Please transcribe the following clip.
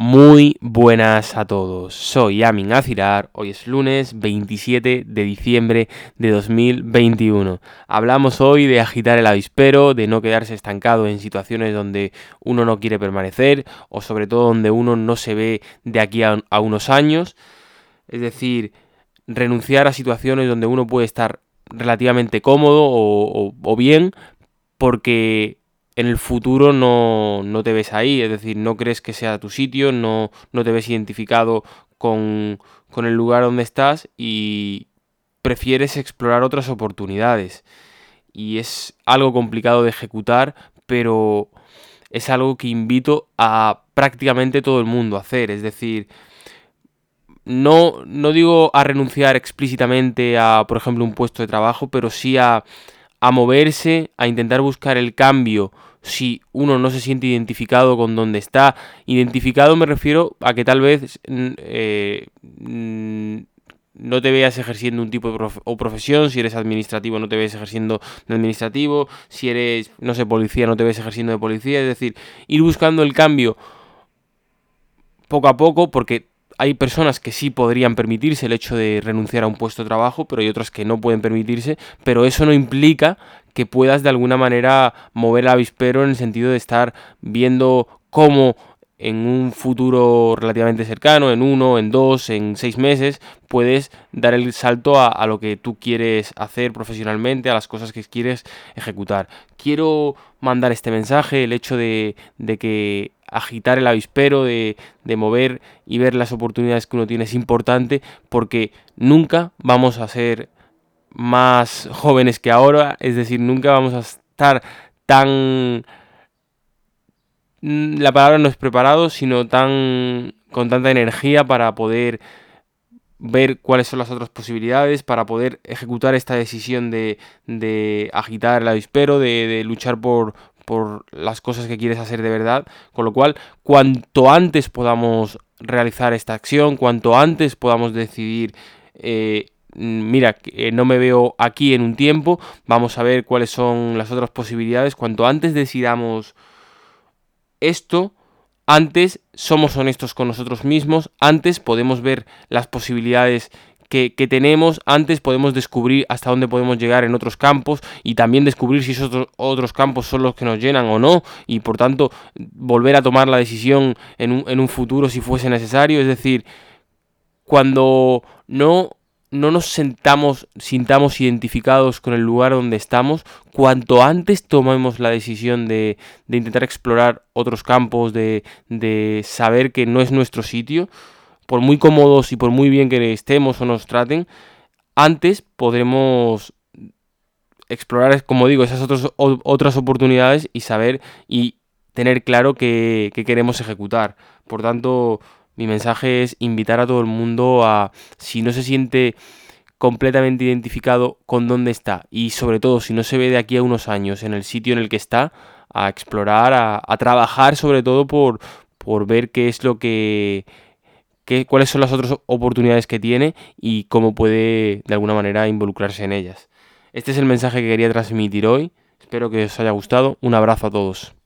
Muy buenas a todos, soy Amin Azirar, hoy es lunes 27 de diciembre de 2021. Hablamos hoy de agitar el avispero, de no quedarse estancado en situaciones donde uno no quiere permanecer o sobre todo donde uno no se ve de aquí a, unos años. Es decir, renunciar a situaciones donde uno puede estar relativamente cómodo o bien porque en el futuro no, te ves ahí, es decir, no crees que sea tu sitio, no, no te ves identificado con, con el lugar donde estás y prefieres explorar otras oportunidades. Y es algo complicado de ejecutar, pero es algo que invito a prácticamente todo el mundo a hacer. Es decir, no, no digo a renunciar explícitamente a, por ejemplo, un puesto de trabajo, pero sí a, a moverse, a intentar buscar el cambio si uno no se siente identificado con donde está. Identificado me refiero a que tal vez eh, no te veas ejerciendo un tipo de o profesión, si eres administrativo no te ves ejerciendo de administrativo, si eres, no sé, policía no te ves ejerciendo de policía, es decir, ir buscando el cambio poco a poco porque hay personas que sí podrían permitirse el hecho de renunciar a un puesto de trabajo, pero hay otras que no pueden permitirse, pero eso no implica que puedas de alguna manera mover el avispero en el sentido de estar viendo cómo en un futuro relativamente cercano, en uno, en dos, en seis meses, puedes dar el salto a, lo que tú quieres hacer profesionalmente, a las cosas que quieres ejecutar. Quiero mandar este mensaje, el hecho de, de que agitar el avispero, de, de, mover y ver las oportunidades que uno tiene es importante porque nunca vamos a ser más jóvenes que ahora, es decir, nunca vamos a estar tan... Mm, la palabra no es preparado, sino tan con tanta energía para poder ver cuáles son las otras posibilidades, para poder ejecutar esta decisión de, de agitar el avispero, de, luchar por, por las cosas que quieres hacer de verdad. Con lo cual, cuanto antes podamos realizar esta acción, cuanto antes podamos decidir, eh, mira, eh, no me veo aquí en un tiempo, vamos a ver cuáles son las otras posibilidades. Cuanto antes decidamos esto, antes somos honestos con nosotros mismos, antes podemos ver las posibilidades que, tenemos, antes podemos descubrir hasta dónde podemos llegar en otros campos y también descubrir si esos otros, campos son los que nos llenan o no y por tanto volver a tomar la decisión en un, en un futuro si fuese necesario. Es decir, cuando no no nos sentamos, sintamos identificados con el lugar donde estamos, cuanto antes tomemos la decisión de, de intentar explorar otros campos, de, saber que no es nuestro sitio, por muy cómodos y por muy bien que estemos o nos traten, antes podremos explorar, como digo, esas otras, otras oportunidades y saber y tener claro que, queremos ejecutar. Por tanto, mi mensaje es invitar a todo el mundo a, si no se siente completamente identificado con dónde está y sobre todo si no se ve de aquí a unos años en el sitio en el que está, a explorar, a, trabajar sobre todo por, por ver qué es lo que cuáles son las otras oportunidades que tiene y cómo puede de alguna manera involucrarse en ellas. Este es el mensaje que quería transmitir hoy. Espero que os haya gustado. Un abrazo a todos.